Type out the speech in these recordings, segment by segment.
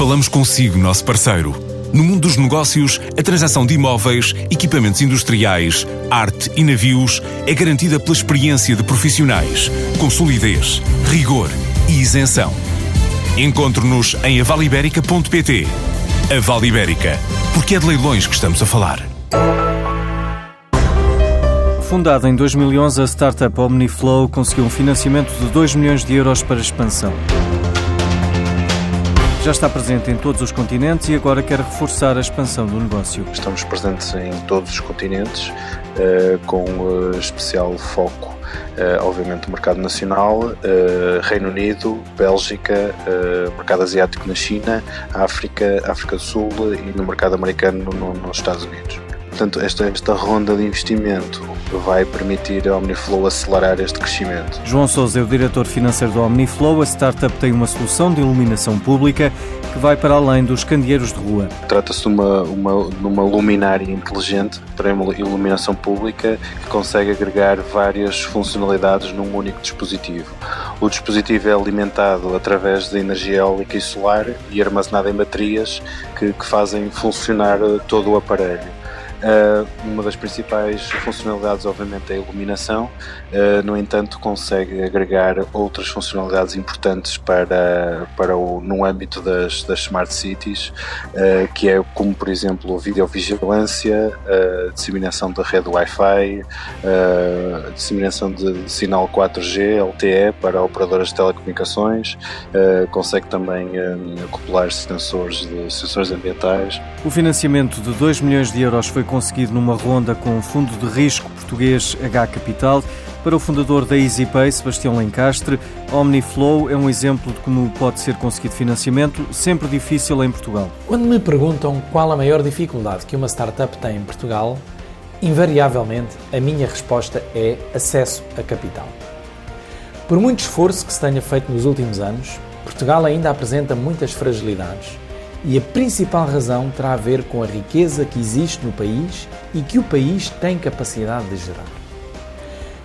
Falamos consigo, nosso parceiro. No mundo dos negócios, a transação de imóveis, equipamentos industriais, arte e navios é garantida pela experiência de profissionais, com solidez, rigor e isenção. Encontre-nos em avaliberica.pt. A Vale Ibérica, porque é de leilões que estamos a falar. Fundada em 2011, a startup OmniFlow conseguiu um financiamento de 2 milhões de euros para expansão. Já está presente em todos os continentes e agora quer reforçar a expansão do negócio. Estamos presentes em todos os continentes, eh, com eh, especial foco, eh, obviamente, no mercado nacional, Reino Unido, Bélgica, mercado asiático na China, África, África do Sul e no mercado americano nos Estados Unidos. Portanto, esta, esta ronda de investimento vai permitir a Omniflow acelerar este crescimento. João Sousa é o diretor financeiro da Omniflow. A startup tem uma solução de iluminação pública que vai para além dos candeeiros de rua. Trata-se de uma, uma, de uma luminária inteligente para iluminação pública que consegue agregar várias funcionalidades num único dispositivo. O dispositivo é alimentado através de energia eólica e solar e armazenado em baterias que, que fazem funcionar todo o aparelho. Uh, uma das principais funcionalidades, obviamente, é a iluminação, uh, no entanto, consegue agregar outras funcionalidades importantes para, para o, no âmbito das, das smart cities, uh, que é como, por exemplo, videovigilância, disseminação da rede Wi-Fi, disseminação de, sinal 4G, LTE para operadoras de telecomunicações, consegue também acoplar sensores, sensores ambientais. O financiamento de 2 milhões de euros foi conseguido numa ronda com o fundo de risco português H Capital. Para o fundador da EasyPay, Sebastião Lencastre, Omniflow é um exemplo de como pode ser conseguido financiamento, sempre difícil em Portugal. Quando me perguntam qual a maior dificuldade que uma startup tem em Portugal, invariavelmente a minha resposta é acesso a capital. Por muito esforço que se tenha feito nos últimos anos, Portugal ainda apresenta muitas fragilidades e a principal razão terá a ver com a riqueza que existe no país e que o país tem capacidade de gerar.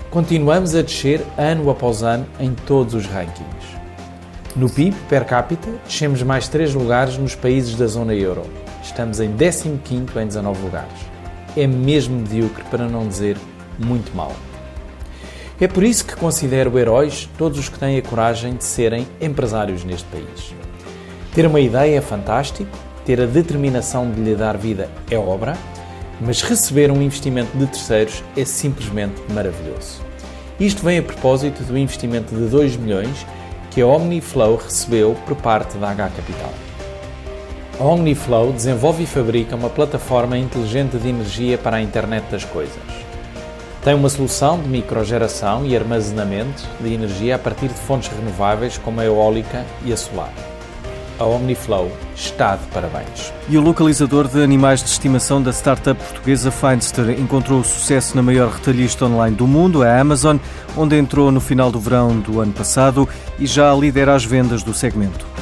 Continuamos a descer ano após ano em todos os rankings. No PIB per capita, descemos mais 3 lugares nos países da zona euro. Estamos em 15º em 19 lugares. É mesmo medíocre, para não dizer muito mal. É por isso que considero heróis todos os que têm a coragem de serem empresários neste país. Ter uma ideia é fantástico, ter a determinação de lhe dar vida é obra, mas receber um investimento de terceiros é simplesmente maravilhoso. Isto vem a propósito do investimento de 2 milhões que a Omniflow recebeu por parte da H Capital. A Omniflow desenvolve e fabrica uma plataforma inteligente de energia para a internet das coisas. Tem uma solução de microgeração e armazenamento de energia a partir de fontes renováveis como a eólica e a solar a Omniflow está de parabéns. E o localizador de animais de estimação da startup portuguesa Findster encontrou sucesso na maior retalhista online do mundo, a Amazon, onde entrou no final do verão do ano passado e já lidera as vendas do segmento.